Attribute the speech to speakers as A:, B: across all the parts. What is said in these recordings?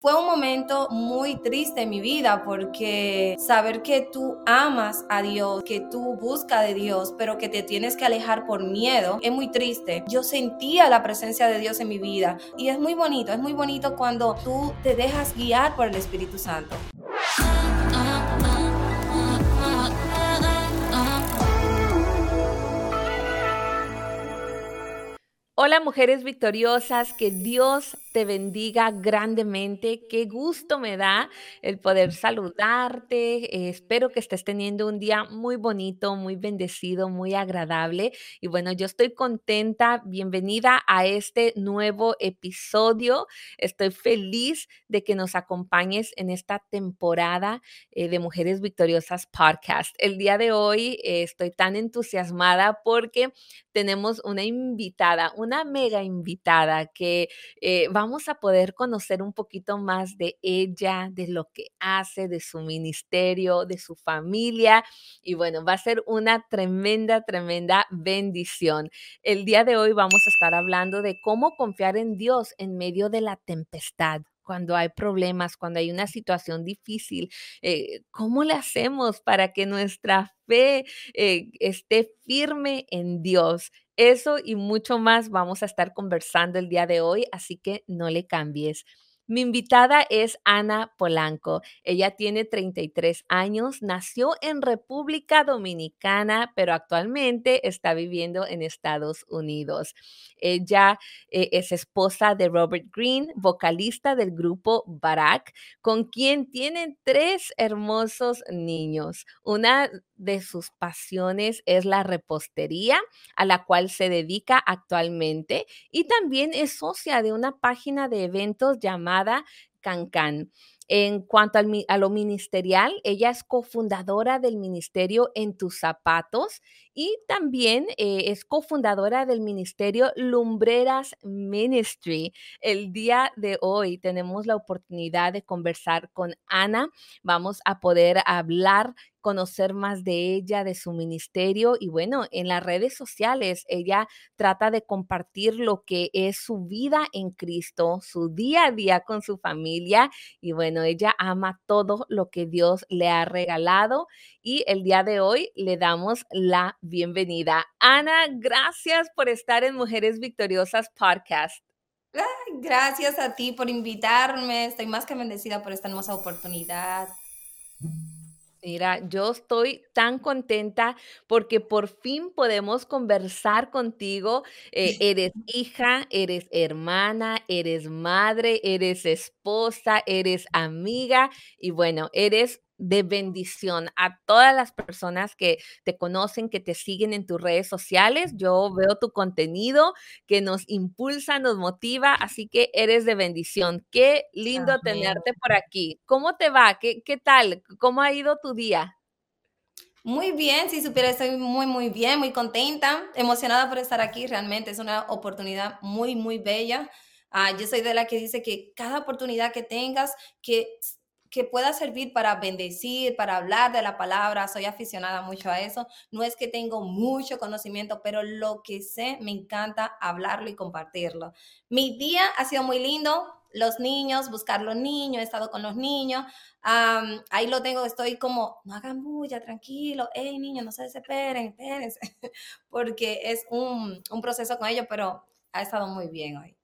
A: Fue un momento muy triste en mi vida porque saber que tú amas a Dios, que tú buscas de Dios, pero que te tienes que alejar por miedo, es muy triste. Yo sentía la presencia de Dios en mi vida y es muy bonito, es muy bonito cuando tú te dejas guiar por el Espíritu Santo.
B: Hola mujeres victoriosas, que Dios te bendiga grandemente. Qué gusto me da el poder saludarte. Eh, espero que estés teniendo un día muy bonito, muy bendecido, muy agradable. Y bueno, yo estoy contenta. Bienvenida a este nuevo episodio. Estoy feliz de que nos acompañes en esta temporada eh, de Mujeres Victoriosas Podcast. El día de hoy eh, estoy tan entusiasmada porque tenemos una invitada, una mega invitada que eh, vamos a poder conocer un poquito más de ella, de lo que hace, de su ministerio, de su familia. Y bueno, va a ser una tremenda, tremenda bendición. El día de hoy vamos a estar hablando de cómo confiar en Dios en medio de la tempestad cuando hay problemas, cuando hay una situación difícil, eh, ¿cómo le hacemos para que nuestra fe eh, esté firme en Dios? Eso y mucho más vamos a estar conversando el día de hoy, así que no le cambies. Mi invitada es Ana Polanco. Ella tiene 33 años, nació en República Dominicana, pero actualmente está viviendo en Estados Unidos. Ella eh, es esposa de Robert Green, vocalista del grupo Barack, con quien tienen tres hermosos niños. Una de sus pasiones es la repostería, a la cual se dedica actualmente, y también es socia de una página de eventos llamada Cancan. En cuanto a lo ministerial, ella es cofundadora del ministerio En tus zapatos y también eh, es cofundadora del ministerio Lumbreras Ministry. El día de hoy tenemos la oportunidad de conversar con Ana. Vamos a poder hablar conocer más de ella, de su ministerio y bueno, en las redes sociales ella trata de compartir lo que es su vida en Cristo, su día a día con su familia y bueno, ella ama todo lo que Dios le ha regalado y el día de hoy le damos la bienvenida. Ana, gracias por estar en Mujeres Victoriosas Podcast.
A: gracias a ti por invitarme. Estoy más que bendecida por esta hermosa oportunidad.
B: Mira, yo estoy tan contenta porque por fin podemos conversar contigo. Eh, eres hija, eres hermana, eres madre, eres esposa, eres amiga y bueno, eres de bendición a todas las personas que te conocen, que te siguen en tus redes sociales. Yo veo tu contenido que nos impulsa, nos motiva, así que eres de bendición. Qué lindo tenerte por aquí. ¿Cómo te va? ¿Qué, ¿Qué tal? ¿Cómo ha ido tu día?
A: Muy bien, si supiera, estoy muy, muy bien, muy contenta, emocionada por estar aquí. Realmente es una oportunidad muy, muy bella. Ah, yo soy de la que dice que cada oportunidad que tengas, que que pueda servir para bendecir, para hablar de la palabra. Soy aficionada mucho a eso. No es que tengo mucho conocimiento, pero lo que sé me encanta hablarlo y compartirlo. Mi día ha sido muy lindo. Los niños, buscar los niños, he estado con los niños. ahí lo tengo, estoy como, no hagan bulla, tranquilo. Hey, niños, no se desesperen, espérense. Porque es un, un proceso con ellos, pero ha estado muy bien hoy.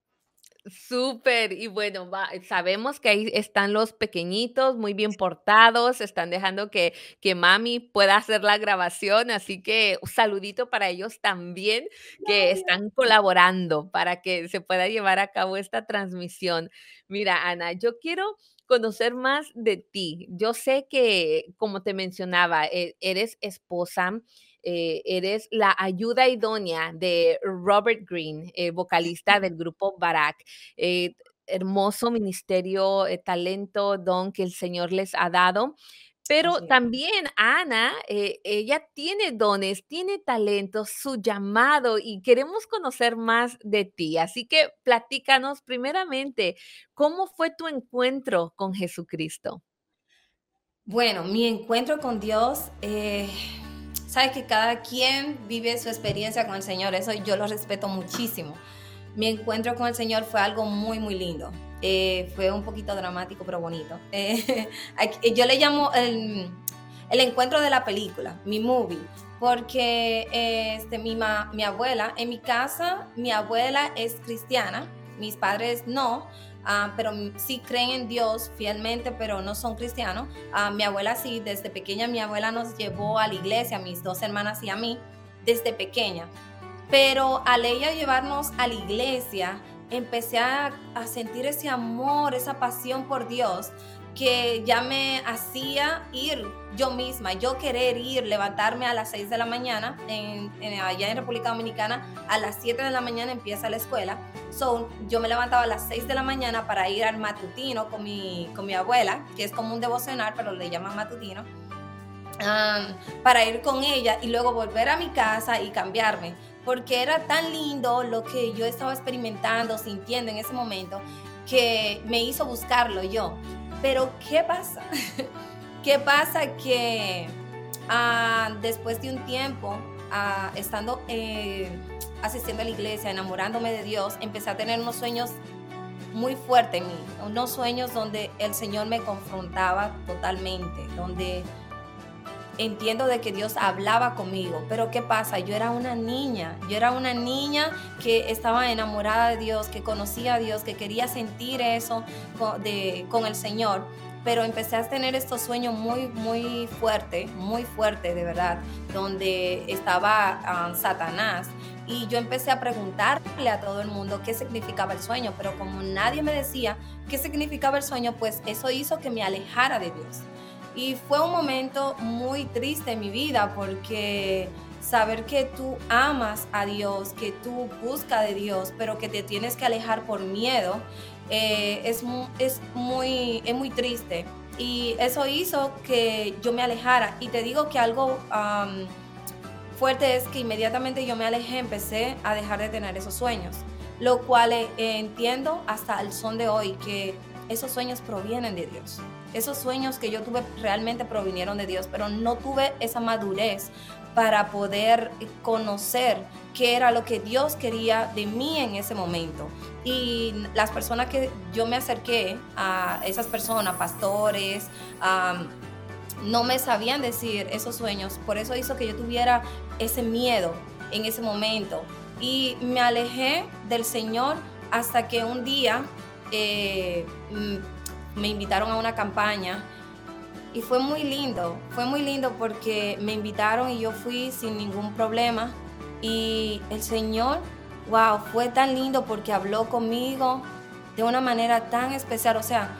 B: Súper, y bueno, sabemos que ahí están los pequeñitos, muy bien portados, están dejando que, que mami pueda hacer la grabación, así que un saludito para ellos también que están colaborando para que se pueda llevar a cabo esta transmisión. Mira, Ana, yo quiero conocer más de ti. Yo sé que, como te mencionaba, e, eres esposa eh, eres la ayuda idónea de Robert Green, eh, vocalista del grupo Barack. Eh, hermoso ministerio, talento, don que el Señor les ha dado. Pero también Ana, ella tiene dones, tiene talento, su llamado y queremos conocer más de ti. Así que platícanos primeramente, ¿cómo fue tu encuentro con Jesucristo?
A: Bueno, mi encuentro con Dios sabes que cada quien vive su experiencia con el Señor, eso yo lo respeto muchísimo. Mi encuentro con el Señor fue algo muy, muy lindo. Eh, fue un poquito dramático, pero bonito. Eh, yo le llamo el, el, encuentro de la película, mi movie, porque este, mi, mi abuela, en mi casa, mi abuela es cristiana, mis padres no, Ah, pero sí creen en Dios fielmente, pero no son cristianos. Ah, mi abuela sí, desde pequeña mi abuela nos llevó a la iglesia, mis dos hermanas y a mí, desde pequeña. Pero al ella llevarnos a la iglesia, empecé a, a sentir ese amor, esa pasión por Dios que ya me hacía ir yo misma, yo querer ir, levantarme a las 6 de la mañana, en, allá en República Dominicana, a las 7 de la mañana empieza la escuela. So, yo me levantaba a las 6 de la mañana para ir al matutino con mi, con mi abuela, que es como un devocional, pero le llaman matutino, um, para ir con ella y luego volver a mi casa y cambiarme, porque era tan lindo lo que yo estaba experimentando, sintiendo en ese momento, que me hizo buscarlo yo. Pero ¿qué pasa? ¿Qué pasa que ah, después de un tiempo, ah, estando eh, asistiendo a la iglesia, enamorándome de Dios, empecé a tener unos sueños muy fuertes en mí, unos sueños donde el Señor me confrontaba totalmente, donde entiendo de que Dios hablaba conmigo, pero ¿qué pasa? Yo era una niña, yo era una niña que estaba enamorada de Dios, que conocía a Dios, que quería sentir eso con, de, con el Señor, pero empecé a tener estos sueños muy, muy fuerte, muy fuerte de verdad, donde estaba ah, Satanás. Y yo empecé a preguntarle a todo el mundo qué significaba el sueño, pero como nadie me decía qué significaba el sueño, pues eso hizo que me alejara de Dios. Y fue un momento muy triste en mi vida porque saber que tú amas a Dios, que tú buscas de Dios, pero que te tienes que alejar por miedo, eh, es, es, muy, es muy triste. Y eso hizo que yo me alejara. Y te digo que algo fuerte es que inmediatamente yo me alejé, empecé a dejar de tener esos sueños. Lo cual eh, entiendo hasta el son de hoy que esos sueños provienen de Dios. Esos sueños que yo tuve realmente provinieron de Dios, pero no tuve esa madurez para poder conocer qué era lo que Dios quería de mí en ese momento. Y las personas que yo me acerqué a esas personas, pastores, no me sabían decir esos sueños. Por eso hizo que yo tuviera ese miedo en ese momento. Y me alejé del Señor hasta que un día eh, me invitaron a una campaña y fue muy lindo, fue muy lindo porque me invitaron y yo fui sin ningún problema. Y el Señor, wow, fue tan lindo porque habló conmigo de una manera tan especial. O sea,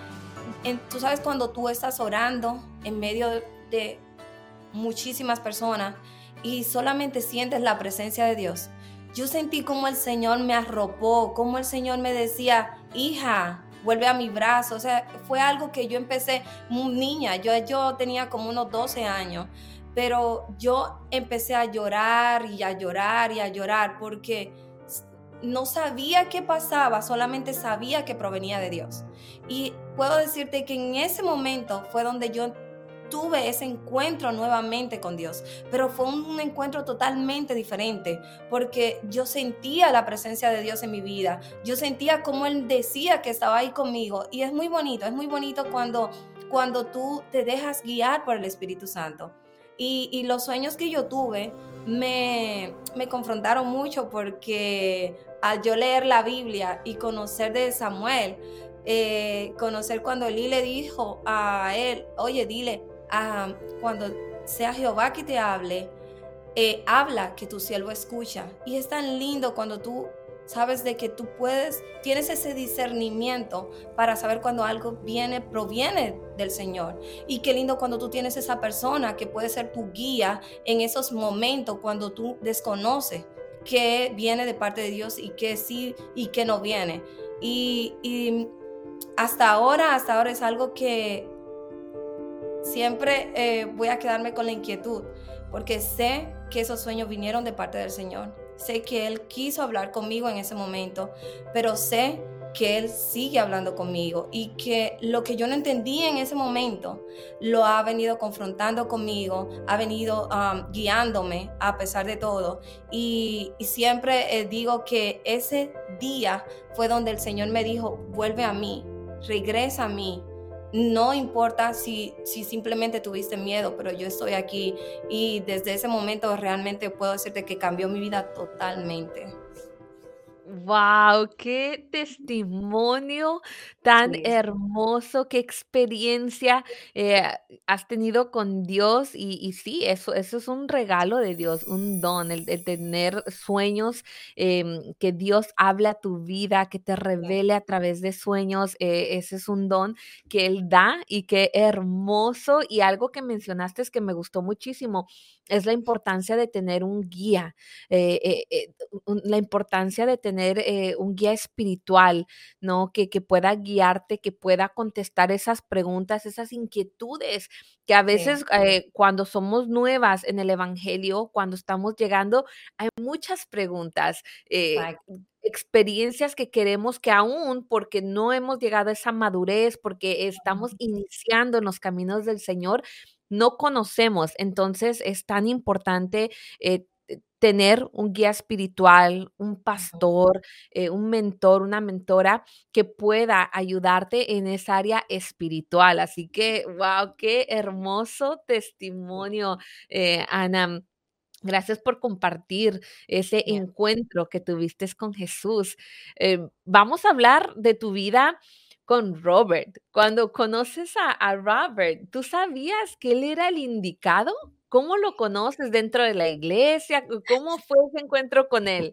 A: tú sabes cuando tú estás orando en medio de muchísimas personas y solamente sientes la presencia de Dios. Yo sentí como el Señor me arropó, como el Señor me decía, hija, vuelve a mi brazo. O sea, fue algo que yo empecé niña. Yo, yo tenía como unos 12 años. Pero yo empecé a llorar y a llorar y a llorar porque no sabía qué pasaba, solamente sabía que provenía de Dios. Y puedo decirte que en ese momento fue donde yo tuve ese encuentro nuevamente con Dios, pero fue un encuentro totalmente diferente porque yo sentía la presencia de Dios en mi vida, yo sentía como Él decía que estaba ahí conmigo y es muy bonito, es muy bonito cuando, cuando tú te dejas guiar por el Espíritu Santo. Y, los sueños que yo tuve me, me confrontaron mucho porque al yo leer la Biblia y conocer de Samuel, eh, conocer cuando Eli le dijo a él, oye, dile, cuando sea Jehová que te hable, eh, habla que tu siervo escucha. Y es tan lindo cuando tú sabes de que tú puedes, tienes ese discernimiento para saber cuando algo viene, proviene del Señor. Y qué lindo cuando tú tienes esa persona que puede ser tu guía en esos momentos cuando tú desconoces qué viene de parte de Dios y qué sí y qué no viene. Y, y hasta ahora, hasta ahora es algo que siempre eh, voy a quedarme con la inquietud, porque sé que esos sueños vinieron de parte del Señor. Sé que Él quiso hablar conmigo en ese momento, pero sé que Él sigue hablando conmigo y que lo que yo no entendí en ese momento lo ha venido confrontando conmigo, ha venido um, guiándome a pesar de todo. Y, siempre eh, digo que ese día fue donde el Señor me dijo, vuelve a mí, regresa a mí. No importa si, si simplemente tuviste miedo, pero yo estoy aquí y desde ese momento realmente puedo decirte que cambió mi vida totalmente.
B: Wow, qué testimonio tan hermoso, qué experiencia eh, has tenido con Dios y, y sí, eso, eso es un regalo de Dios, un don, el, el tener sueños, em, que Dios habla a tu vida, que te revele a través de sueños, eh, ese es un don que Él da y qué hermoso. Y algo que mencionaste es que me gustó muchísimo es la importancia de tener un guía, eh, la importancia de tener un guía espiritual, ¿no? Que, que, pueda guiarte, que pueda contestar esas preguntas, esas inquietudes que a veces cuando somos nuevas en el Evangelio, cuando estamos llegando, hay muchas preguntas. experiencias que queremos que aún porque no hemos llegado a esa madurez, porque estamos iniciando en los caminos del Señor, no conocemos. Entonces es tan importante eh, tener un guía espiritual, un pastor, eh, un mentor, una mentora que pueda ayudarte en esa área espiritual. Así que, wow, qué hermoso testimonio, eh, Ana. Gracias por compartir ese encuentro que tuviste con Jesús. vamos a hablar de tu vida con Robert. Cuando conoces a, Robert, ¿tú sabías que él era el indicado? ¿Cómo lo conoces dentro de la iglesia? ¿Cómo fue ese encuentro con él?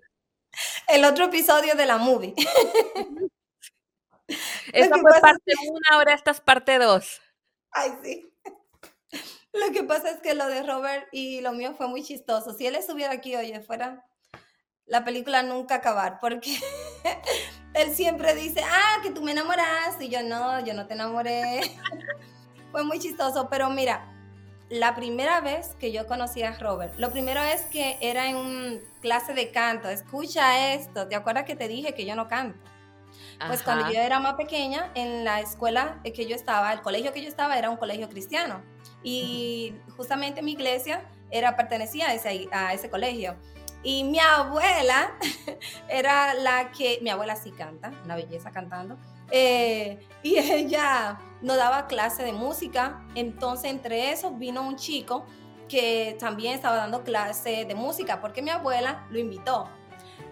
A: El otro episodio de la movie.
B: Esa fue parte una, ahora esta es parte dos.
A: Ay, sí. Lo que pasa es que lo de Robert y lo mío fue muy chistoso. Si él estuviera aquí, oye, fuera la película nunca acabar, porque él siempre dice, ah, que tú me enamoraste, y yo no, yo no te enamoré. Fue muy chistoso, pero mira, la primera vez que yo conocí a Robert, lo primero es que era en un clase de canto, escucha esto, ¿te acuerdas que te dije que yo no canto? Pues cuando yo era más pequeña, en la escuela que yo estaba, el colegio que yo estaba era un colegio cristiano y justamente mi iglesia era pertenecía a ese, a ese colegio. Y mi abuela era la que, mi abuela sí canta, una belleza cantando, eh, y ella nos daba clase de música. Entonces, entre esos vino un chico que también estaba dando clase de música, porque mi abuela lo invitó.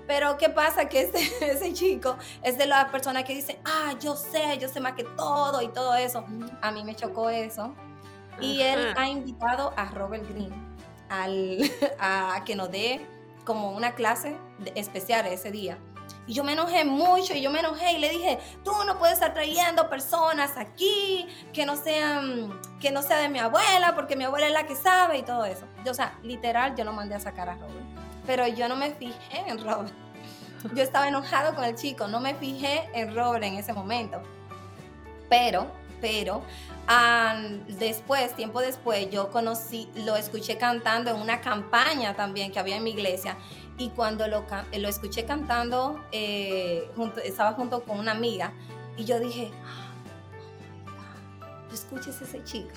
A: Pero ¿qué pasa? Que ese, ese chico es de las personas que dicen, ah, yo sé, yo sé más que todo y todo eso. A mí me chocó eso. Y él ha invitado a Robert Green al, a que nos dé como una clase especial ese día. Y yo me enojé mucho y yo me enojé y le dije, tú no puedes estar trayendo personas aquí que no sean, que no sea de mi abuela, porque mi abuela es la que sabe y todo eso. Yo, o sea, literal, yo lo mandé a sacar a Robert. Pero yo no me fijé en Robert. Yo estaba enojado con el chico, no me fijé en Robert en ese momento. Pero, pero, después, tiempo después, yo conocí, lo escuché cantando en una campaña también que había en mi iglesia. Y cuando lo, lo escuché cantando, eh, junto, estaba junto con una amiga. Y yo dije, oh escuches ese chico.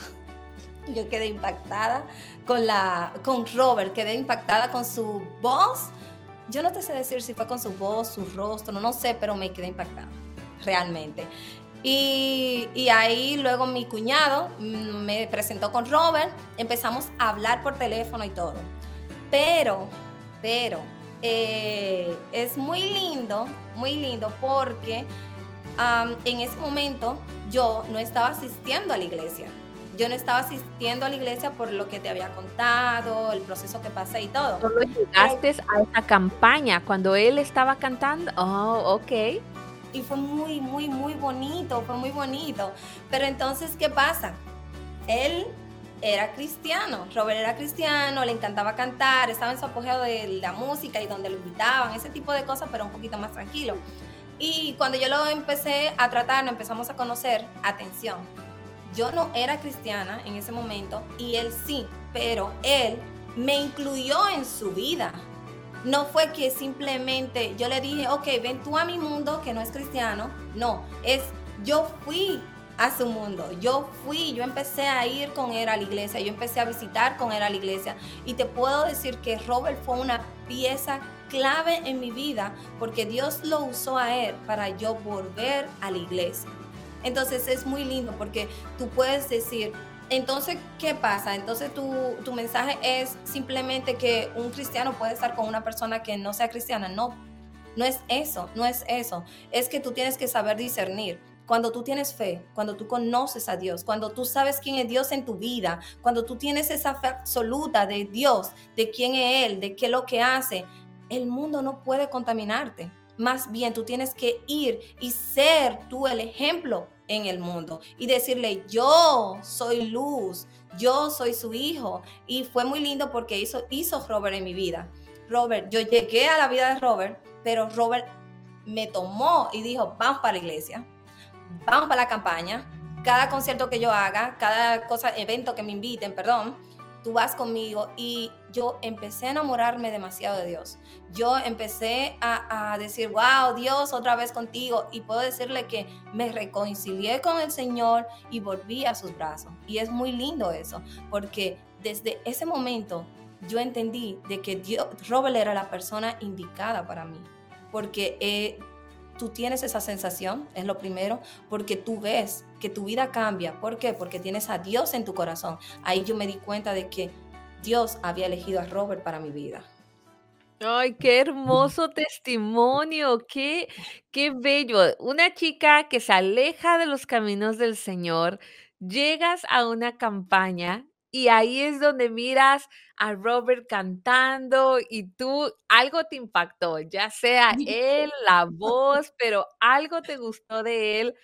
A: Yo quedé impactada con, la, con Robert, quedé impactada con su voz. Yo no te sé decir si fue con su voz, su rostro, no sé, pero me quedé impactada, realmente. Y, ahí luego mi cuñado me presentó con Robert, empezamos a hablar por teléfono y todo. Pero, pero, eh, es muy lindo, muy lindo porque en ese momento yo no estaba asistiendo a la iglesia. Yo no estaba asistiendo a la iglesia por lo que te había contado, el proceso que pasé y todo.
B: Solo llegaste a esa campaña cuando él estaba cantando. Oh, ok
A: y fue muy, muy, muy bonito, fue muy bonito. Pero entonces, ¿qué pasa? Él era cristiano, Robert era cristiano, le encantaba cantar, estaba en su apogeo de la música y donde lo invitaban, ese tipo de cosas, pero un poquito más tranquilo. Y cuando yo lo empecé a tratar, nos empezamos a conocer, atención, yo no era cristiana en ese momento y él sí, pero él me incluyó en su vida. No fue que simplemente yo le dije, ok, ven tú a mi mundo que no es cristiano. No, es yo fui a su mundo. Yo fui, yo empecé a ir con él a la iglesia, yo empecé a visitar con él a la iglesia. Y te puedo decir que Robert fue una pieza clave en mi vida porque Dios lo usó a él para yo volver a la iglesia. Entonces es muy lindo porque tú puedes decir, entonces, ¿qué pasa? Entonces tu, tu mensaje es simplemente que un cristiano puede estar con una persona que no sea cristiana. No, no es eso, no es eso. Es que tú tienes que saber discernir. Cuando tú tienes fe, cuando tú conoces a Dios, cuando tú sabes quién es Dios en tu vida, cuando tú tienes esa fe absoluta de Dios, de quién es Él, de qué es lo que hace, el mundo no puede contaminarte. Más bien tú tienes que ir y ser tú el ejemplo en el mundo y decirle, yo soy luz, yo soy su hijo. Y fue muy lindo porque hizo, hizo Robert en mi vida. Robert, yo llegué a la vida de Robert, pero Robert me tomó y dijo, vamos para la iglesia, vamos para la campaña, cada concierto que yo haga, cada cosa, evento que me inviten, perdón, tú vas conmigo y yo empecé a enamorarme demasiado de Dios. Yo empecé a, decir, wow, Dios, otra vez contigo. Y puedo decirle que me reconcilié con el Señor y volví a sus brazos. Y es muy lindo eso, porque desde ese momento yo entendí de que Dios, Robert era la persona indicada para mí. Porque eh, tú tienes esa sensación, es lo primero, porque tú ves que tu vida cambia. ¿Por qué? Porque tienes a Dios en tu corazón. Ahí yo me di cuenta de que Dios había elegido a Robert para mi vida.
B: Ay, qué hermoso testimonio, qué, qué bello. Una chica que se aleja de los caminos del Señor, llegas a una campaña y ahí es donde miras a Robert cantando y tú algo te impactó, ya sea él, la voz, pero algo te gustó de él.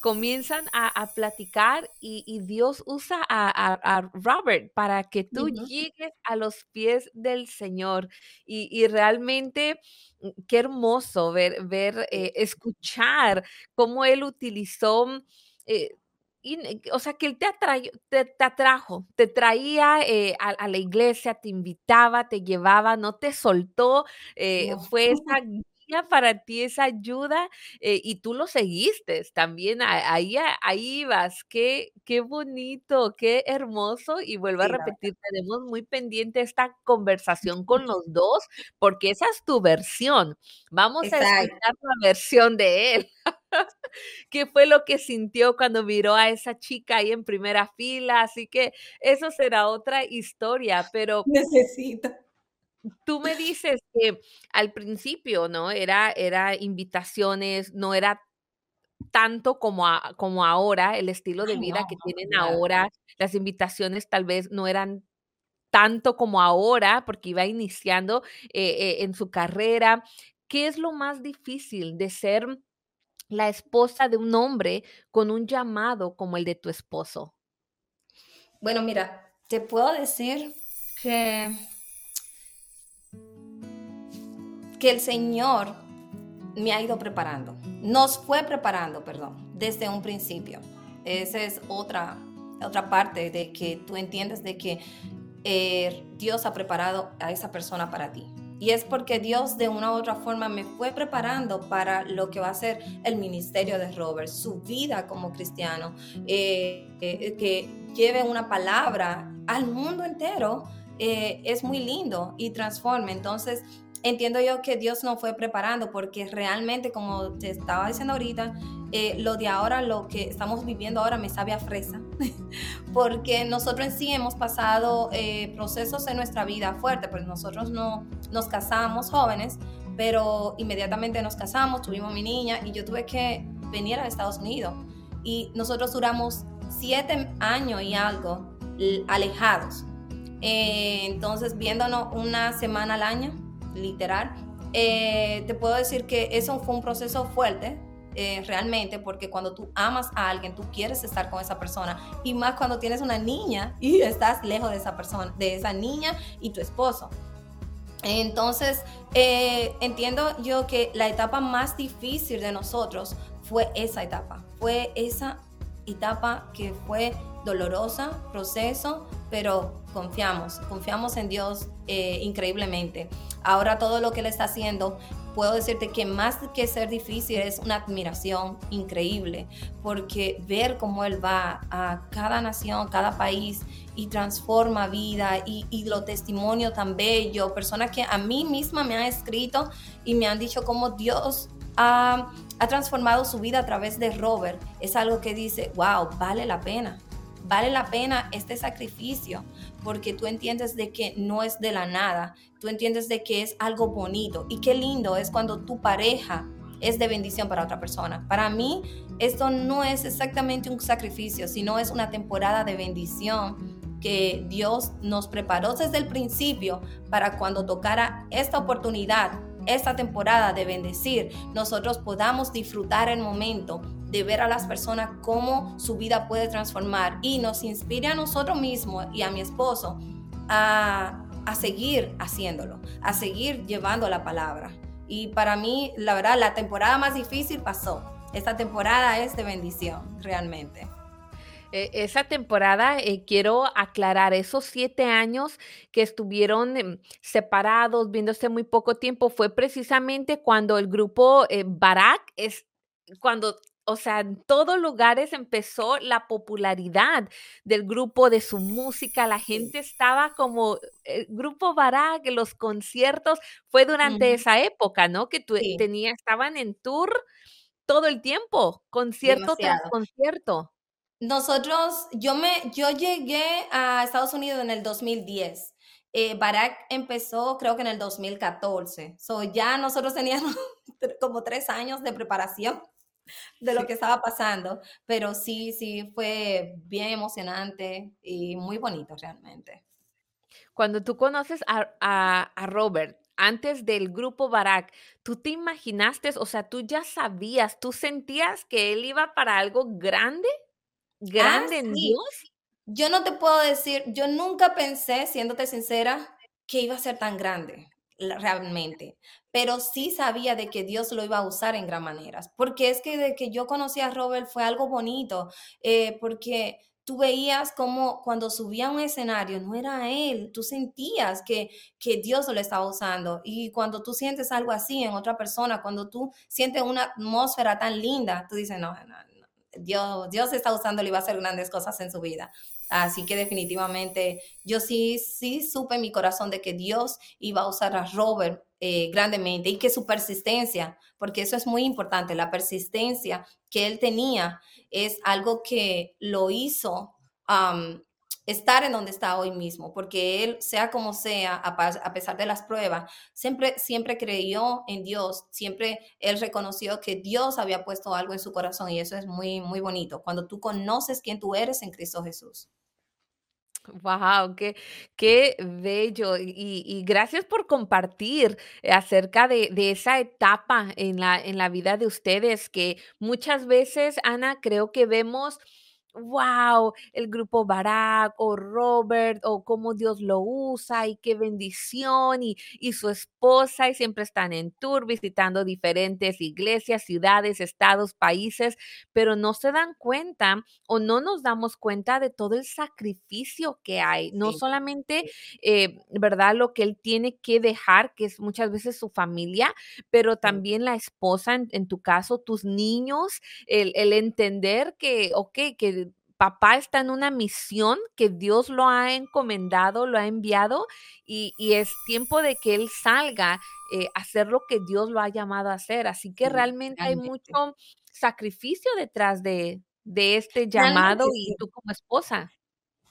B: Comienzan a, platicar y, Dios usa a, Robert para que tú llegues a los pies del Señor. Y, realmente mm, qué hermoso ver, ver eh, escuchar cómo él utilizó eh, o sea, que él te, te, atrajo, te traía eh, a, la iglesia, te invitaba, te llevaba, no te soltó, eh, fue esa para ti, esa ayuda, y tú lo seguiste también, ahí, ahí vas, qué, qué bonito, qué hermoso, y vuelvo a repetir, tenemos muy pendiente esta conversación con los dos, porque esa es tu versión, vamos a escuchar la versión de él. qué fue lo que sintió cuando miró a esa chica ahí en primera fila. Así que eso será otra historia, pero...
A: Necesito.
B: Tú me dices que al principio, ¿no? Era, era invitaciones, no era tanto como, como ahora, el estilo de vida que tienen ahora, las invitaciones tal vez no eran tanto como ahora, porque iba iniciando eh, eh, en su carrera. ¿Qué es lo más difícil de ser la esposa de un hombre con un llamado como el de tu esposo?
A: Bueno, mira, te puedo decir que, que el Señor me ha ido preparando, nos fue preparando, perdón, desde un principio. Esa es otra, otra parte de que tú entiendes de que eh, Dios ha preparado a esa persona para ti. Y es porque Dios de una u otra forma me fue preparando para lo que va a ser el ministerio de Robert, su vida como cristiano, eh, eh, que lleve una palabra al mundo entero. Es muy lindo y transforma. Entonces, entiendo yo que Dios nos fue preparando porque realmente, como te estaba diciendo ahorita, eh, lo de ahora, lo que estamos viviendo ahora me sabe a fresa, porque nosotros en sí hemos pasado eh, procesos en nuestra vida fuertes, pues nosotros no nos casamos jóvenes, pero inmediatamente nos casamos, tuvimos mi niña y yo tuve que venir a Estados Unidos y nosotros duramos siete años y algo alejados. Eh, entonces, viéndonos una semana al año, literal, te puedo decir que eso fue un proceso fuerte eh, realmente, porque cuando tú amas a alguien, tú quieres estar con esa persona, y más cuando tienes una niña y estás lejos de esa persona, de esa niña y tu esposo. Entonces, eh, entiendo yo que la etapa más difícil de nosotros fue esa etapa, fue esa etapa que fue dolorosa, proceso, pero confiamos, confiamos en Dios eh, increíblemente. Ahora todo lo que Él está haciendo puedo decirte que más que ser difícil es una admiración increíble, porque ver cómo Él va a cada nación, cada país y transforma vida y, y lo testimonio tan bello, personas que a mí misma me han escrito y me han dicho cómo Dios ha, ha transformado su vida a través de Robert, es algo que dice, wow, vale la pena, vale la pena este sacrificio porque tú entiendes de que no es de la nada, tú entiendes de que es algo bonito y qué lindo es cuando tu pareja es de bendición para otra persona. Para mí, esto no es exactamente un sacrificio, sino es una temporada de bendición que Dios nos preparó desde el principio para cuando tocara esta oportunidad, esta temporada de bendecir, nosotros podamos disfrutar el momento de ver a las personas cómo su vida puede transformar y nos inspire a nosotros mismos y a mi esposo a, a seguir haciéndolo, a seguir llevando la palabra. Y para mí, la verdad, la temporada más difícil pasó. Esta temporada es de bendición, realmente.
B: Eh, esa temporada, eh, quiero aclarar, esos siete años que estuvieron em, separados, viéndose muy poco tiempo, fue precisamente cuando el grupo eh, Barak es cuando o sea, en todos lugares empezó la popularidad del grupo, de su música, la gente estaba como, el grupo Barak, los conciertos, fue durante esa época, ¿no? Que tú tenía, estaban en tour todo el tiempo, concierto tras concierto.
A: Nosotros, yo me, yo llegué a Estados Unidos en el 2010. Eh, Barack empezó creo que en el 2014. So ya nosotros teníamos como tres años de preparación de lo que estaba pasando, pero sí, sí, fue bien emocionante y muy bonito realmente.
B: Cuando tú conoces a, a, Robert, antes del grupo Barak, ¿tú te imaginaste, o sea, tú ya sabías, tú sentías que él iba para algo grande? ¿Grande ah, en Dios?
A: Yo no te puedo decir, yo nunca pensé, siéndote sincera, que iba a ser tan grande realmente, pero sí sabía de que Dios lo iba a usar en gran manera, porque es que de que yo conocí a Robert fue algo bonito, eh, porque tú veías como cuando subía a un escenario no era él, tú sentías que, que Dios lo estaba usando y cuando tú sientes algo así en otra persona, cuando tú sientes una atmósfera tan linda, tú dices, no, no, Dios, Dios está usando y va a hacer grandes cosas en su vida. Así que definitivamente yo sí, sí supe en mi corazón de que Dios iba a usar a Robert eh, grandemente y que su persistencia, porque eso es muy importante, la persistencia que él tenía es algo que lo hizo estar en donde está hoy mismo, porque él, sea como sea, a, pesar de las pruebas, siempre, siempre creyó en Dios, siempre él reconoció que Dios había puesto algo en su corazón y eso es muy, muy bonito, cuando tú conoces quién tú eres en Cristo Jesús.
B: Wow, qué, qué bello. Y, gracias por compartir acerca de, de, esa etapa en la, en la vida de ustedes, que muchas veces, Ana, creo que vemos wow, el grupo Barack o Robert o cómo Dios lo usa y qué bendición y, y su esposa y siempre están en tour visitando diferentes iglesias, ciudades, estados, países, pero no se dan cuenta o no nos damos cuenta de todo el sacrificio que hay, no solamente, eh, ¿verdad? Lo que él tiene que dejar, que es muchas veces su familia, pero también la esposa, en, tu caso, tus niños, el, el entender que, ok, que papá está en una misión que Dios lo ha encomendado, lo ha enviado y, es tiempo de que él salga eh, a hacer lo que Dios lo ha llamado a hacer. Así que realmente hay mucho sacrificio detrás de, este llamado y tú como esposa.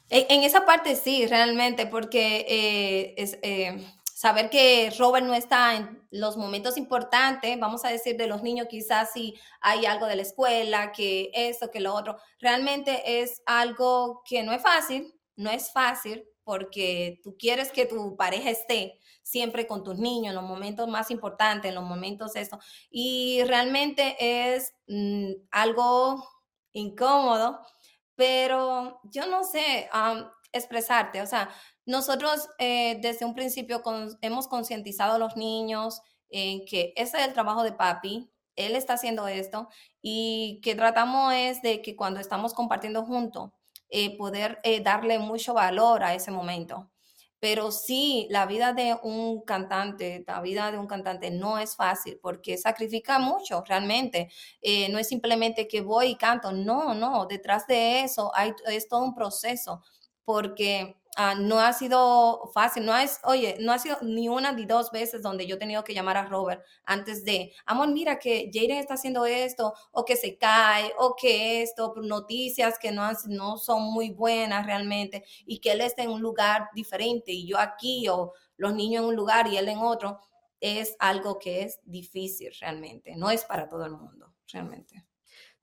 A: En, esa parte sí, realmente, porque eh, es, eh, saber que Robert no está en los momentos importantes, vamos a decir, de los niños, quizás si hay algo de la escuela, que esto, que lo otro, realmente es algo que no es fácil, no es fácil porque tú quieres que tu pareja esté siempre con tus niños en los momentos más importantes, en los momentos esto, y realmente es mm, algo incómodo, pero yo no sé expresarte, o sea, nosotros eh, desde un principio hemos concientizado a los niños en que ese es el trabajo de papi, él está haciendo esto y que tratamos es de que cuando estamos compartiendo juntos, eh, poder eh, darle mucho valor a ese momento. Pero sí, la vida de un cantante, la vida de un cantante no es fácil porque sacrifica mucho realmente. no es simplemente que voy y canto, no, no, detrás de eso es todo un proceso porque Ah, no ha sido fácil, no es, oye, no ha sido ni una ni dos veces donde yo he tenido que llamar a Robert antes de, amor, mira que Jaden está haciendo esto, o que se cae, o que esto, noticias que no, no son muy buenas realmente, y que él esté en un lugar diferente y yo aquí, o los niños en un lugar y él en otro, es algo que es difícil realmente, no es para todo el mundo, realmente.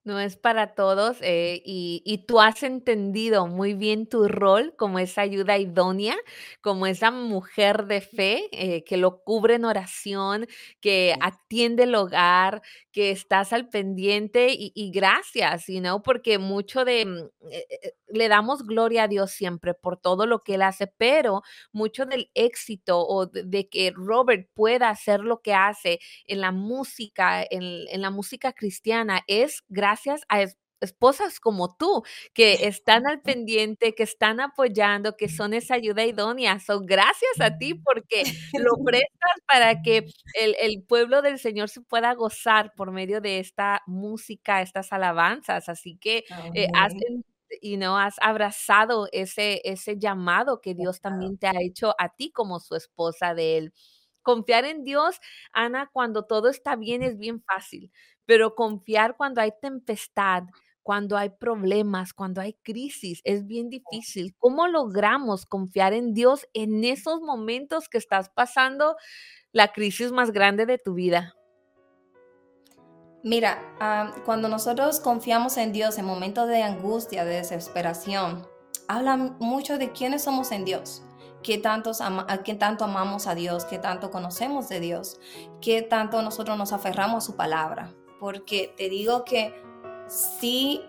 B: No es para todos eh, y, tú has entendido muy bien tu rol como esa ayuda idónea, como esa mujer de fe eh, que lo cubre en oración, que atiende el hogar, que estás al pendiente y, gracias, ¿no? Porque mucho de, mm, eh, le damos gloria a Dios siempre por todo lo que Él hace, pero mucho del éxito o de, que Robert pueda hacer lo que hace en la música, en, en la música cristiana, es gracias a esposas como tú, que están al pendiente, que están apoyando, que son esa ayuda idónea. Son gracias a ti porque lo prestas para que el, pueblo del Señor se pueda gozar por medio de esta música, estas alabanzas. Así que eh, has, y no has abrazado ese, ese llamado que Dios también te ha hecho a ti como su esposa de él. Confiar en Dios, Ana, cuando todo está bien es bien fácil, pero confiar cuando hay tempestad, cuando hay problemas, cuando hay crisis, es bien difícil. ¿Cómo logramos confiar en Dios en esos momentos que estás pasando la crisis más grande de tu vida?
A: Mira, cuando nosotros confiamos en Dios en momentos de angustia, de desesperación, habla mucho de quiénes somos en Dios qué, tantos qué tanto amamos a Dios, qué tanto conocemos de Dios, qué tanto nosotros nos aferramos a su palabra. Porque te digo que sí,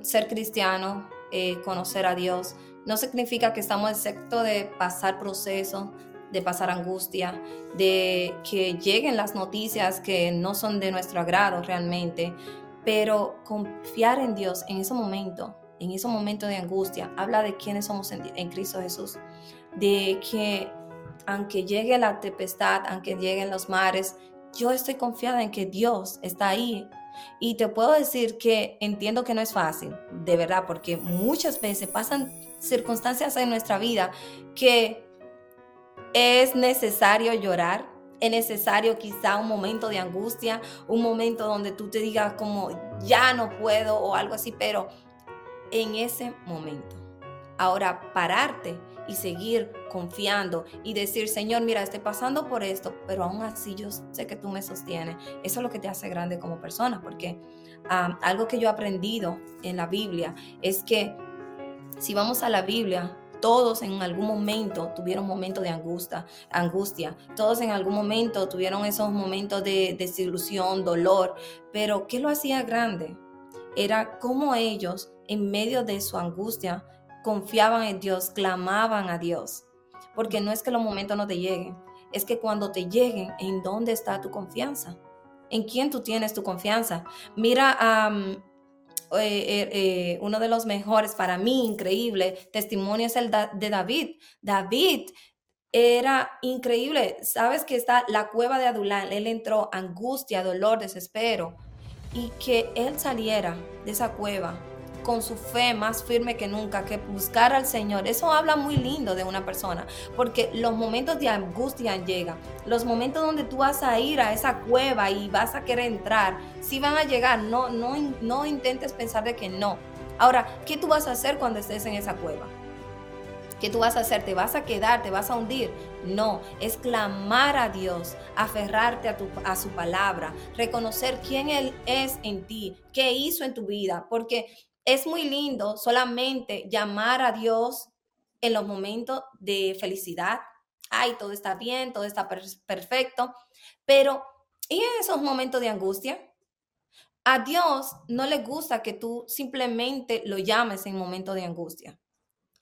A: ser cristiano, eh, conocer a Dios, no significa que estamos excepto de pasar procesos, de pasar angustia, de que lleguen las noticias que no son de nuestro agrado realmente, pero confiar en Dios en ese momento, en ese momento de angustia, habla de quiénes somos en, en Cristo Jesús de que aunque llegue la tempestad, aunque lleguen los mares, yo estoy confiada en que Dios está ahí. Y te puedo decir que entiendo que no es fácil, de verdad, porque muchas veces pasan circunstancias en nuestra vida que es necesario llorar, es necesario quizá un momento de angustia, un momento donde tú te digas como ya no puedo o algo así, pero en ese momento. Ahora, pararte y seguir confiando y decir, Señor, mira, estoy pasando por esto, pero aún así yo sé que tú me sostienes. Eso es lo que te hace grande como persona, porque algo que yo he aprendido en la Biblia es que si vamos a la Biblia, todos en algún momento tuvieron momentos de angustia, angustia. Todos en algún momento tuvieron esos momentos de desilusión, dolor. Pero ¿qué lo hacía grande? Era como ellos, en medio de su angustia, confiaban en Dios, clamaban a Dios. Porque no es que los momentos no te lleguen, es que cuando te lleguen, ¿en dónde está tu confianza? ¿En quién tú tienes tu confianza? Mira, eh, eh, eh, uno de los mejores, para mí, increíble testimonio es el de David. David era increíble. Sabes que está la cueva de Adulán. Él entró angustia, dolor, desespero. Y que él saliera de esa cueva con su fe más firme que nunca, que buscar al Señor. Eso habla muy lindo de una persona, porque los momentos de angustia llegan, los momentos donde tú vas a ir a esa cueva y vas a querer entrar, sí van a llegar, no, no, no intentes pensar de que no. Ahora, ¿qué tú vas a hacer cuando estés en esa cueva? ¿Qué tú vas a hacer? ¿Te vas a quedar? ¿Te vas a hundir? No, es clamar a Dios, aferrarte a, a su palabra, reconocer quién Él es en ti, qué hizo en tu vida, porque es muy lindo solamente llamar a Dios en los momentos de felicidad. Ay, todo está bien, todo está perfecto. Pero, ¿y en esos momentos de angustia? A Dios no le gusta que tú simplemente lo llames en momentos de angustia.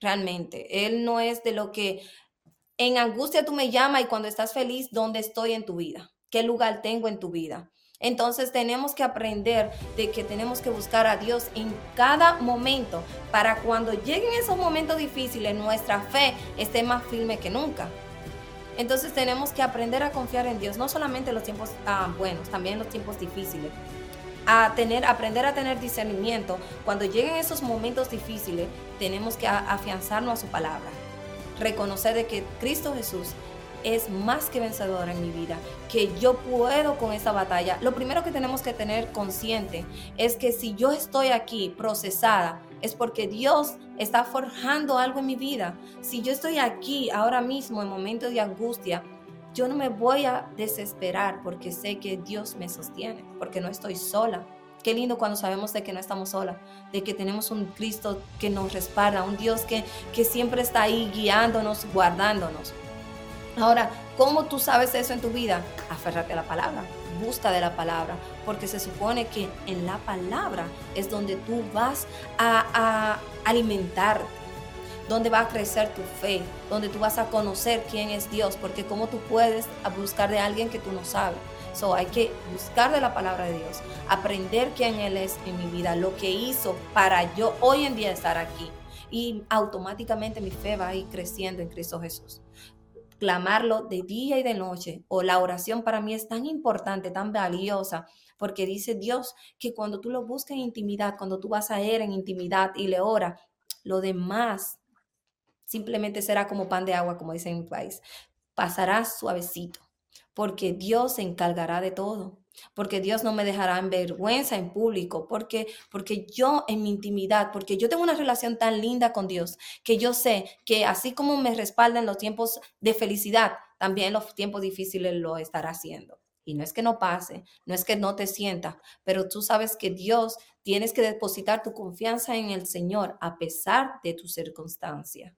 A: Realmente, Él no es de lo que en angustia tú me llamas y cuando estás feliz, ¿dónde estoy en tu vida? ¿Qué lugar tengo en tu vida? Entonces tenemos que aprender de que tenemos que buscar a Dios en cada momento para cuando lleguen esos momentos difíciles nuestra fe esté más firme que nunca. Entonces tenemos que aprender a confiar en Dios, no solamente en los tiempos ah, buenos, también en los tiempos difíciles. a tener, aprender a tener discernimiento. Cuando lleguen esos momentos difíciles, tenemos que afianzarnos a su palabra. Reconocer de que Cristo Jesús es más que vencedor en mi vida, que yo puedo con esa batalla. Lo primero que tenemos que tener consciente es que si yo estoy aquí procesada, es porque Dios está forjando algo en mi vida. Si yo estoy aquí ahora mismo en momentos de angustia, yo no me voy a desesperar porque sé que Dios me sostiene, porque no estoy sola. Qué lindo cuando sabemos de que no estamos solas, de que tenemos un Cristo que nos respalda, un Dios que, que siempre está ahí guiándonos, guardándonos. Ahora, ¿cómo tú sabes eso en tu vida? Aférrate a la palabra, busca de la palabra, porque se supone que en la palabra es donde tú vas a, a alimentarte, donde va a crecer tu fe, donde tú vas a conocer quién es Dios, porque cómo tú puedes buscar de alguien que tú no sabes. So, hay que buscar de la palabra de Dios, aprender quién Él es en mi vida, lo que hizo para yo hoy en día estar aquí. Y automáticamente mi fe va a ir creciendo en Cristo Jesús clamarlo de día y de noche, o la oración para mí es tan importante, tan valiosa, porque dice Dios que cuando tú lo buscas en intimidad, cuando tú vas a Él en intimidad y le ora, lo demás simplemente será como pan de agua, como dice en mi país, pasará suavecito, porque Dios se encargará de todo porque Dios no me dejará en vergüenza en público, porque, porque yo en mi intimidad, porque yo tengo una relación tan linda con Dios, que yo sé que así como me respalda en los tiempos de felicidad, también en los tiempos difíciles lo estará haciendo. Y no es que no pase, no es que no te sienta, pero tú sabes que Dios tienes que depositar tu confianza en el Señor a pesar de tu circunstancia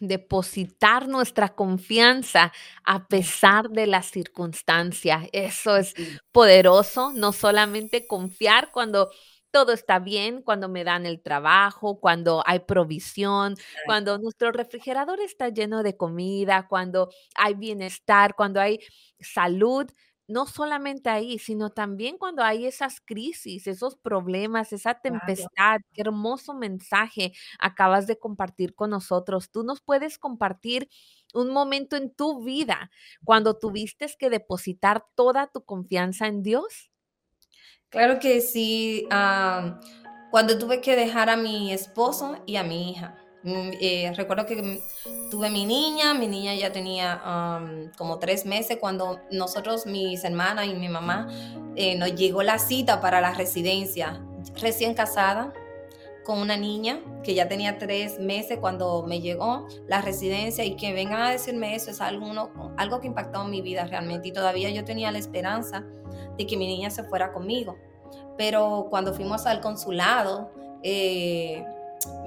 B: depositar nuestra confianza a pesar de las circunstancias. Eso es poderoso, no solamente confiar cuando todo está bien, cuando me dan el trabajo, cuando hay provisión, cuando nuestro refrigerador está lleno de comida, cuando hay bienestar, cuando hay salud, no solamente ahí, sino también cuando hay esas crisis, esos problemas, esa tempestad. Qué hermoso mensaje acabas de compartir con nosotros. Tú nos puedes compartir un momento en tu vida cuando tuviste que depositar toda tu confianza en Dios.
A: Claro que sí. cuando tuve que dejar a mi esposo y a mi hija. Mm, eh, recuerdo que tuve mi niña, mi niña ya tenía como tres meses cuando nosotros, mis hermanas y mi mamá, eh, nos llegó la cita para la residencia, recién casada, con una niña que ya tenía tres meses cuando me llegó la residencia y que vengan a decirme eso es algo, que impactó mi vida realmente y todavía yo tenía la esperanza de que mi niña se fuera conmigo. Pero cuando fuimos al consulado, eh,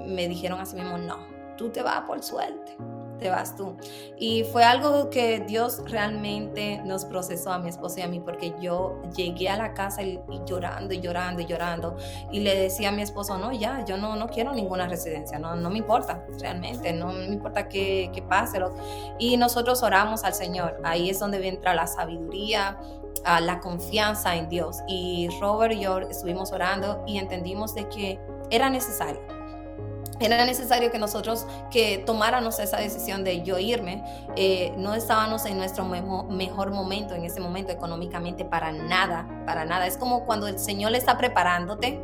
A: me dijeron así mismo, no, tú te vas por suerte, te vas tú. Y fue algo que Dios realmente nos procesó a mi esposo y a mí, porque yo llegué a la casa llorando y llorando y llorando, y le decía a mi esposo, no, ya, yo no, no quiero ninguna residencia, no, no me importa, realmente, no me importa que, que pase. Y nosotros oramos al Señor, ahí es donde entra la sabiduría, la confianza en Dios. Y Robert y yo estuvimos orando y entendimos de que era necesario era necesario que nosotros que tomáramos esa decisión de yo irme. Eh, no estábamos en nuestro mejor momento en ese momento económicamente para nada, para nada. Es como cuando el Señor le está preparándote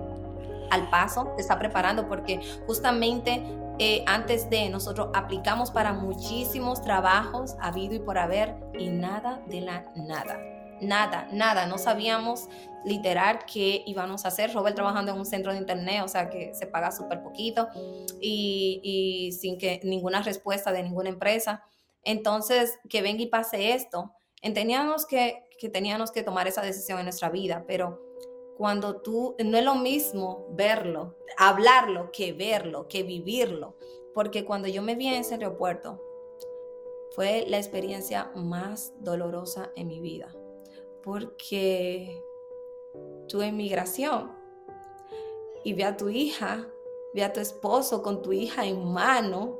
A: al paso, te está preparando porque justamente eh, antes de nosotros aplicamos para muchísimos trabajos habido y por haber y nada de la nada nada, nada, no sabíamos literal qué íbamos a hacer. Robert trabajando en un centro de internet, o sea que se paga súper poquito y, sin que ninguna respuesta de ninguna empresa. Entonces, que venga y pase esto, entendíamos que, que teníamos que tomar esa decisión en nuestra vida, pero cuando tú, no es lo mismo verlo, hablarlo, que verlo, que vivirlo, porque cuando yo me vi en ese aeropuerto, fue la experiencia más dolorosa en mi vida porque tu inmigración y ve a tu hija, ve a tu esposo con tu hija en mano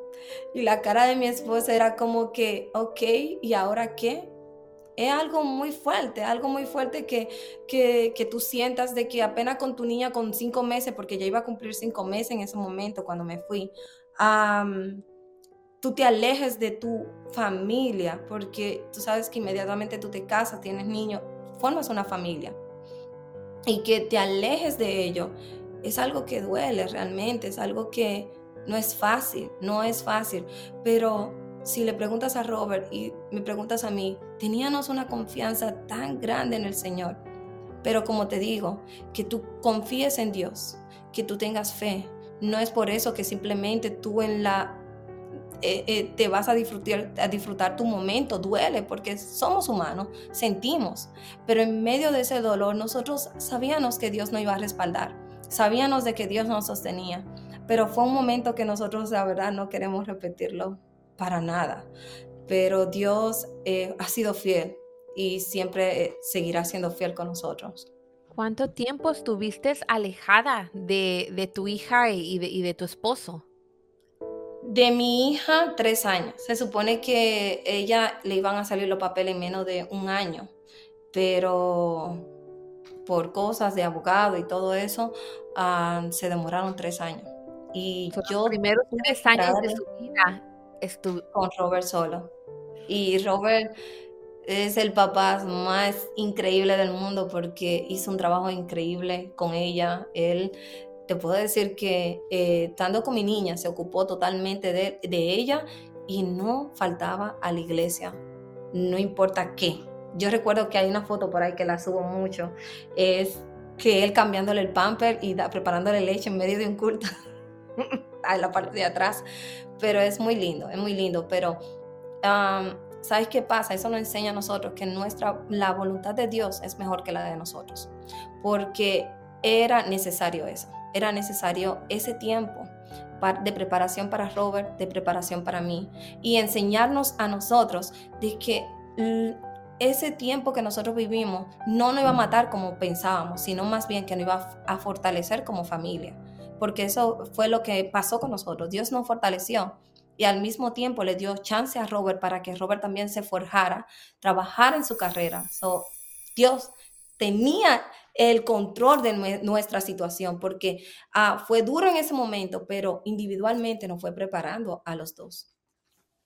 A: y la cara de mi esposa era como que, ok, ¿y ahora qué? Es algo muy fuerte, algo muy fuerte que, que, tú sientas de que apenas con tu niña con cinco meses, porque ya iba a cumplir cinco meses en ese momento cuando me fui, tú te alejes de tu familia, porque tú sabes que inmediatamente tú te casas, tienes niños, formas una familia. y que te alejes de ello, es algo que duele realmente, es algo que no es fácil, no es fácil, pero si le preguntas a Robert y me preguntas a mí, teníamos una confianza tan grande en el Señor. Pero como te digo, que tú confíes en Dios, que tú tengas fe. No es por eso que simplemente tú en la eh, eh, te vas a disfrutar, a disfrutar tu momento, duele porque somos humanos, sentimos, pero en medio de ese dolor nosotros sabíamos que Dios no iba a respaldar, sabíamos de que Dios nos sostenía, pero fue un momento que nosotros la verdad no queremos repetirlo para nada. Pero Dios eh, ha sido fiel y siempre seguirá siendo fiel con nosotros.
B: ¿Cuánto tiempo estuviste alejada de, tu hija y de, y de, tu esposo?
A: De mi hija, tres años. Se supone que ella le iban a salir los papeles en menos de un año, pero por cosas de abogado y todo eso, ah, se demoraron tres años. Y yo...
B: Los primeros tres años de su vida
A: con Robert solo. Y Robert es el papá más increíble del mundo porque hizo un trabajo increíble con ella. Él, te puedo decir que eh, estando con mi niña, se ocupó totalmente de, de ella y no faltaba a la iglesia, no importa qué. Yo recuerdo que hay una foto por ahí que la subo mucho, es que él cambiándole el pamper y preparándole leche en medio de un culto. a la parte de atrás, pero es muy lindo, es muy lindo, pero ¿sabes qué pasa? Eso nos enseña a nosotros que nuestra, la voluntad de Dios es mejor que la de nosotros, porque era necesario eso, era necesario ese tiempo de preparación para Robert, de preparación para mí, y enseñarnos a nosotros de que ese tiempo que nosotros vivimos no nos iba a matar como pensábamos, sino más bien que nos iba a fortalecer como familia porque eso fue lo que pasó con nosotros. Dios nos fortaleció y al mismo tiempo le dio chance a Robert para que Robert también se forjara, trabajara en su carrera. So, Dios tenía el control de nuestra situación porque ah, fue duro en ese momento, pero individualmente nos fue preparando a los dos.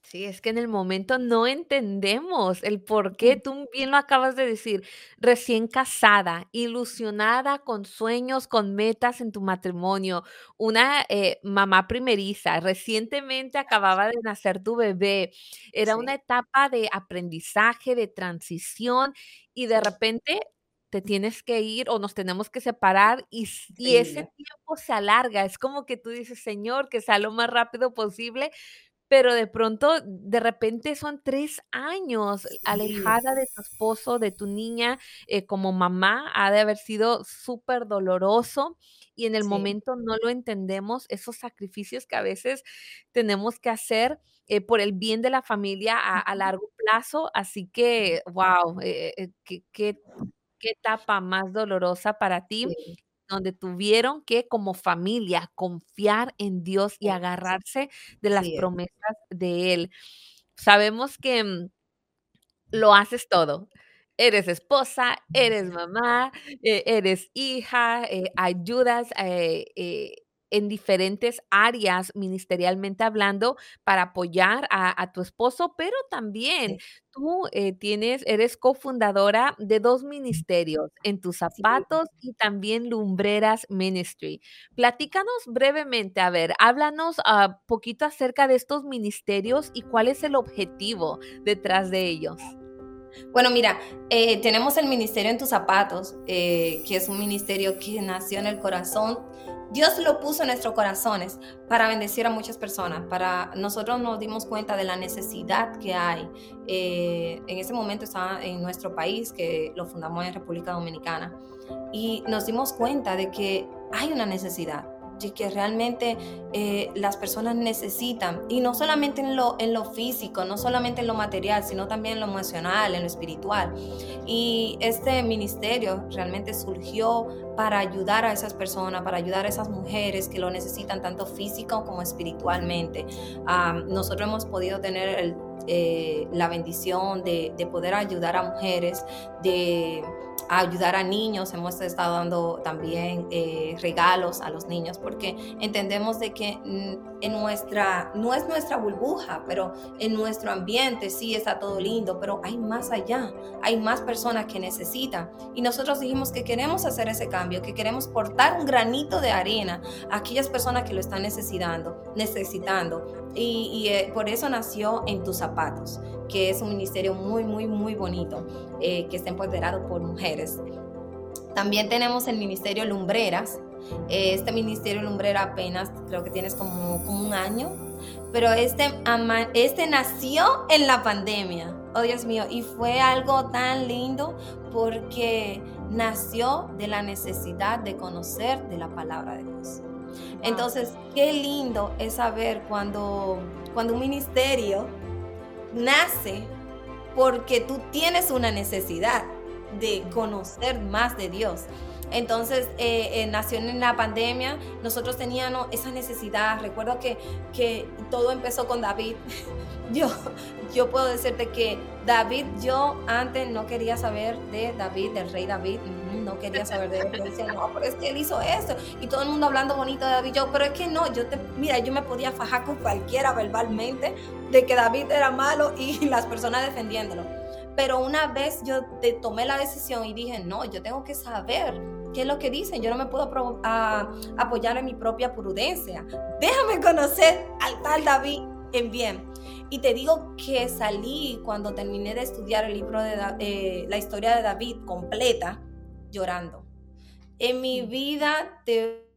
B: Sí, es que en el momento no entendemos el por qué, tú bien lo acabas de decir, recién casada, ilusionada con sueños, con metas en tu matrimonio, una eh, mamá primeriza, recientemente acababa de nacer tu bebé, era una etapa de aprendizaje, de transición y de repente te tienes que ir o nos tenemos que separar y, y ese tiempo se alarga, es como que tú dices, Señor, que sea lo más rápido posible, pero de pronto, de repente son tres años alejada de tu esposo, de tu niña, eh, como mamá, ha de haber sido súper doloroso y en el momento no lo entendemos, esos sacrificios que a veces tenemos que hacer eh, por el bien de la familia a, largo plazo. Así que, wow, eh, qué, qué, etapa más dolorosa para ti donde tuvieron que como familia confiar en Dios y agarrarse de las promesas de Él. Sabemos que mm, lo haces todo. Eres esposa, eres mamá, eh, eres hija, eh, ayudas, eh, en diferentes áreas ministerialmente hablando para apoyar a, tu esposo, pero también tú eh, tienes, eres cofundadora de dos ministerios, en tus zapatos y también Lumbreras Ministry. Platícanos brevemente, a ver, háblanos un ah, poquito acerca de estos ministerios y cuál es el objetivo detrás de ellos.
A: Bueno, mira, eh, tenemos el Ministerio en tus zapatos, eh, que es un ministerio que nació en el corazón Dios lo puso en nuestros corazones para bendecir a muchas personas, para nosotros nos dimos cuenta de la necesidad que hay. Eh, en ese momento estaba en nuestro país, que lo fundamos en República Dominicana, y nos dimos cuenta de que hay una necesidad y que realmente eh, las personas necesitan, y no solamente en lo, en lo físico, no solamente en lo material, sino también en lo emocional, en lo espiritual. Y este ministerio realmente surgió para ayudar a esas personas, para ayudar a esas mujeres que lo necesitan tanto físico como espiritualmente. nosotros hemos podido tener el eh, la bendición de, de poder ayudar a mujeres, de ayudar a niños, hemos estado dando también eh, regalos a los niños porque entendemos de que mm, en nuestra, no es nuestra burbuja, pero en nuestro ambiente sí está todo lindo, pero hay más allá, hay más personas que necesitan. Y nosotros dijimos que queremos hacer ese cambio, que queremos portar un granito de arena a aquellas personas que lo están necesitando, necesitando. Y, eh, por eso nació En tus zapatos, que es un ministerio muy, muy, muy bonito, eh, que está empoderado por mujeres. También tenemos el Ministerio Lumbreras. Este Ministerio Lumbrera apenas creo que tienes como, como un año, pero este, este nació en la pandemia. Oh Dios mío, y fue algo tan lindo porque nació de la necesidad de conocer de la palabra de Dios. Entonces, qué lindo es saber cuando, cuando un ministerio nace porque tú tienes una necesidad de conocer más de Dios. Entonces, eh, eh, nació en la pandemia, nosotros teníamos esa necesidad. Recuerdo que, que todo empezó con David. Yo, yo puedo decirte que David, yo antes no quería saber de David, del rey David, no quería saber de él. Yo decía, no, pero es que él hizo esto. Y todo el mundo hablando bonito de David. Yo, pero es que no, yo te, mira, yo me podía fajar con cualquiera verbalmente de que David era malo y las personas defendiéndolo. Pero una vez yo te tomé la decisión y dije, no, yo tengo que saber qué es lo que dicen. Yo no me puedo apoyar en mi propia prudencia. Déjame conocer al tal David en bien. Y te digo que salí cuando terminé de estudiar el libro de eh, la historia de David completa, llorando. En mi vida te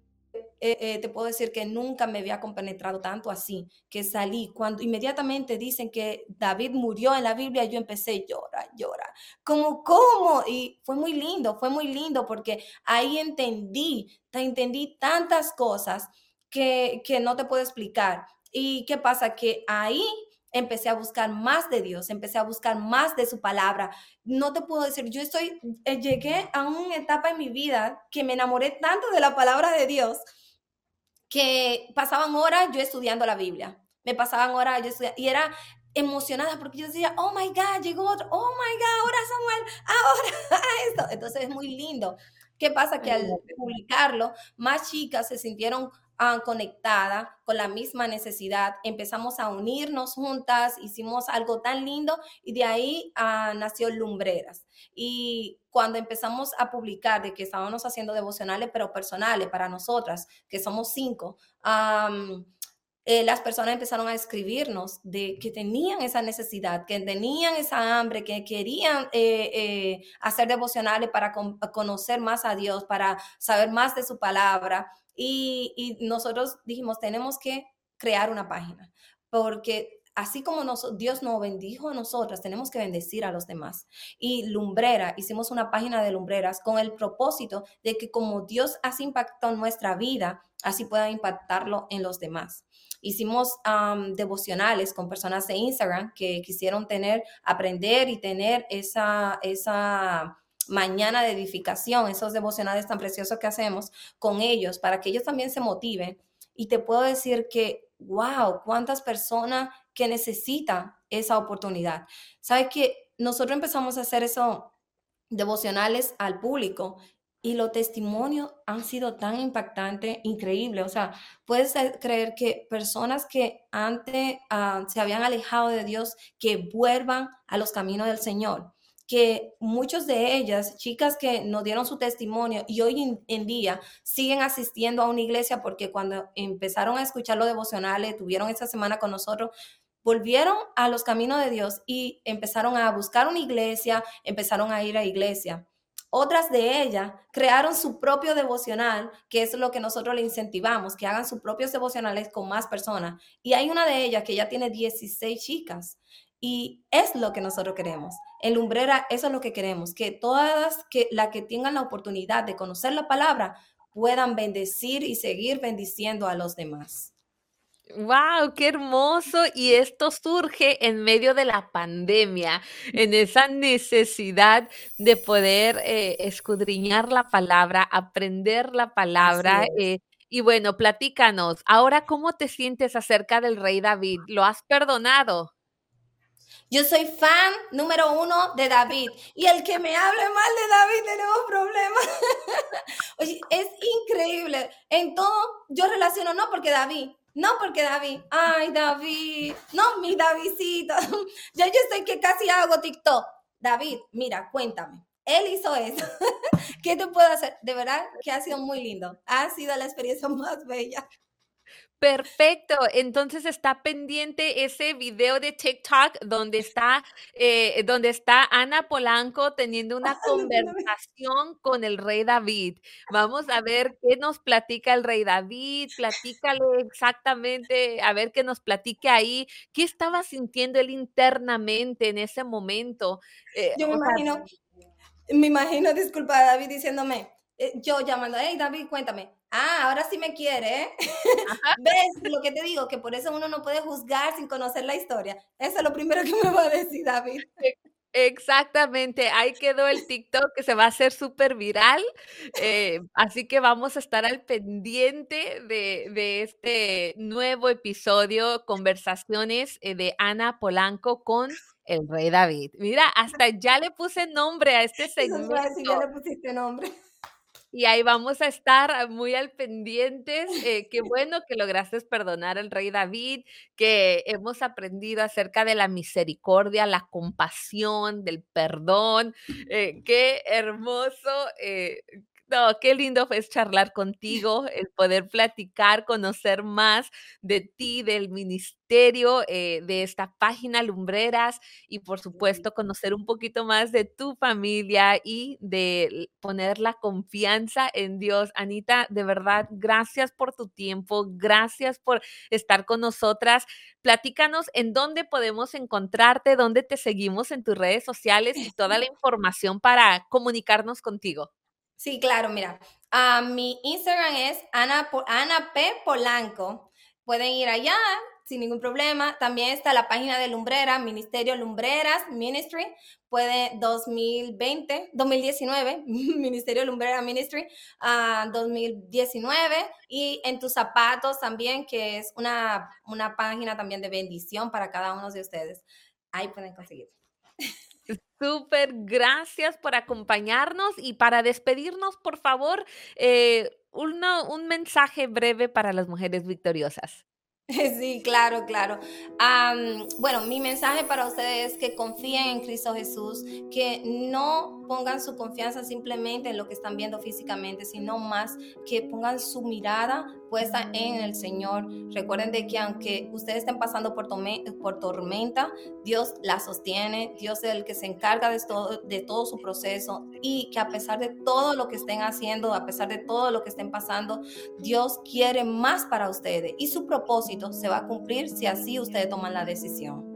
A: eh, eh, te puedo decir que nunca me había compenetrado tanto así, que salí. Cuando inmediatamente dicen que David murió en la Biblia, yo empecé a llorar, llorar. Como, ¿cómo? Y fue muy lindo, fue muy lindo porque ahí entendí, entendí tantas cosas que, que no te puedo explicar. ¿Y qué pasa? Que ahí empecé a buscar más de Dios, empecé a buscar más de su palabra. No te puedo decir, yo estoy, eh, llegué a una etapa en mi vida que me enamoré tanto de la palabra de Dios que pasaban horas yo estudiando la Biblia. Me pasaban horas yo estudiando, y era emocionada porque yo decía, oh my God, llegó otro, oh my God, ahora Samuel, ahora esto. Entonces es muy lindo. ¿Qué pasa? Que al publicarlo, más chicas se sintieron conectada con la misma necesidad. Empezamos a unirnos juntas, hicimos algo tan lindo y de ahí ah, nació Lumbreras. Y cuando empezamos a publicar de que estábamos haciendo devocionales, pero personales para nosotras, que somos cinco, eh, las personas empezaron a escribirnos de que tenían esa necesidad, que tenían esa hambre, que querían eh, eh, hacer devocionales para conocer más a Dios, para saber más de su palabra. Y, nosotros dijimos, tenemos que crear una página, porque así como Dios nos bendijo a nosotras, tenemos que bendecir a los demás. Y Lumbrera, hicimos una página de Lumbreras con el propósito de que como Dios hace impacto en nuestra vida, así pueda impactarlo en los demás. Hicimos devocionales con personas de Instagram que quisieron tener, aprender y tener esa, esa mañana de edificación, esos devocionales tan preciosos que hacemos con ellos, para que ellos también se motiven. Y te puedo decir que, wow, cuántas personas que necesitan esa oportunidad. Sabes que nosotros empezamos a hacer esos devocionales al público y los testimonios han sido tan impactantes, increíble. O sea, puedes creer que personas que antes ah, se habían alejado de Dios, que vuelvan a los caminos del Señor que muchos de ellas, chicas que nos dieron su testimonio y hoy en, día siguen asistiendo a una iglesia porque cuando empezaron a escuchar los devocionales, tuvieron esa semana con nosotros, volvieron a los caminos de Dios y empezaron a buscar una iglesia, empezaron a ir a iglesia. Otras de ellas crearon su propio devocional, que es lo que nosotros le incentivamos, que hagan sus propios devocionales con más personas. Y hay una de ellas que ya tiene 16 chicas. Y es lo que nosotros queremos. En Lumbrera, eso es lo que queremos, que todas que, las que tengan la oportunidad de conocer la palabra puedan bendecir y seguir bendiciendo a los demás.
B: ¡Wow! ¡Qué hermoso! Y esto surge en medio de la pandemia, en esa necesidad de poder eh, escudriñar la palabra, aprender la palabra. Eh, y bueno, platícanos, ahora, ¿cómo te sientes acerca del rey David? ¿Lo has perdonado?
A: Yo soy fan número uno de David. Y el que me hable mal de David, tenemos problemas. Es increíble. En todo, yo relaciono, no porque David, no porque David, ay David, no mi Davidcito. ya yo estoy que casi hago TikTok. David, mira, cuéntame. Él hizo eso. ¿Qué te puedo hacer? De verdad que ha sido muy lindo. Ha sido la experiencia más bella.
B: Perfecto, entonces está pendiente ese video de TikTok donde está, eh, donde está Ana Polanco teniendo una conversación con el rey David. Vamos a ver qué nos platica el rey David, platícale exactamente, a ver qué nos platique ahí, qué estaba sintiendo él internamente en ese momento.
A: Eh, Yo me imagino, me imagino, disculpa, David diciéndome, yo llamando, hey David, cuéntame, ah, ahora sí me quiere, ¿eh? ¿Ves lo que te digo? Que por eso uno no puede juzgar sin conocer la historia. Eso es lo primero que me va a decir David.
B: Exactamente, ahí quedó el TikTok que se va a hacer súper viral, eh, así que vamos a estar al pendiente de, de este nuevo episodio, conversaciones eh, de Ana Polanco con el rey David. Mira, hasta ya le puse nombre a este segmento.
A: ya le pusiste nombre
B: y ahí vamos a estar muy al pendientes. Eh, qué bueno que lograste perdonar al rey David, que hemos aprendido acerca de la misericordia, la compasión, del perdón. Eh, qué hermoso eh, no, qué lindo fue charlar contigo, el poder platicar, conocer más de ti, del ministerio, eh, de esta página Lumbreras y por supuesto conocer un poquito más de tu familia y de poner la confianza en Dios. Anita, de verdad, gracias por tu tiempo, gracias por estar con nosotras. Platícanos en dónde podemos encontrarte, dónde te seguimos en tus redes sociales y toda la información para comunicarnos contigo.
A: Sí, claro, mira. Ah, mi Instagram es Ana, Ana P. Polanco. Pueden ir allá sin ningún problema. También está la página de Lumbrera, Ministerio Lumbreras Ministry. Puede 2020, 2019, Ministerio Lumbrera Ministry, 2019. Ah, y en tus zapatos también, que es una, una página también de bendición para cada uno de ustedes. Ahí pueden conseguir.
B: Súper, gracias por acompañarnos y para despedirnos, por favor, eh, un mensaje breve para las mujeres victoriosas.
A: Sí, claro, claro. bueno, mi mensaje para ustedes es que confíen en Cristo Jesús, que no pongan su confianza simplemente en lo que están viendo físicamente, sino más que pongan su mirada puesta en el Señor. Recuerden de que aunque ustedes estén pasando por, tormenta, Dios la sostiene, Dios es el que se encarga de todo, de todo su proceso y que a pesar de todo lo que estén haciendo, a pesar de todo lo que estén pasando, Dios quiere más para ustedes y su propósito se va a cumplir si así ustedes toman la decisión.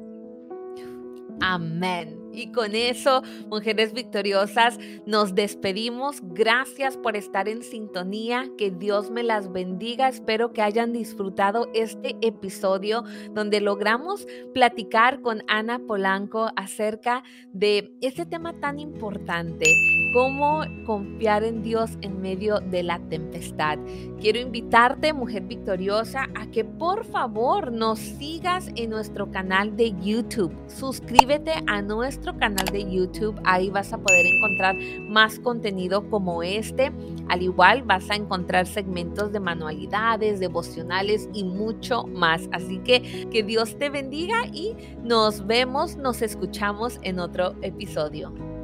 B: Amén. Y con eso, mujeres victoriosas, nos despedimos. Gracias por estar en sintonía. Que Dios me las bendiga. Espero que hayan disfrutado este episodio donde logramos platicar con Ana Polanco acerca de este tema tan importante, cómo confiar en Dios en medio de la tempestad. Quiero invitarte, mujer victoriosa, a que por favor nos sigas en nuestro canal de YouTube. Suscríbete a nuestro canal de YouTube. Ahí vas a poder encontrar más contenido como este. Al igual vas a encontrar segmentos de manualidades, devocionales y mucho más. Así que que Dios te bendiga y nos vemos, nos escuchamos en otro episodio.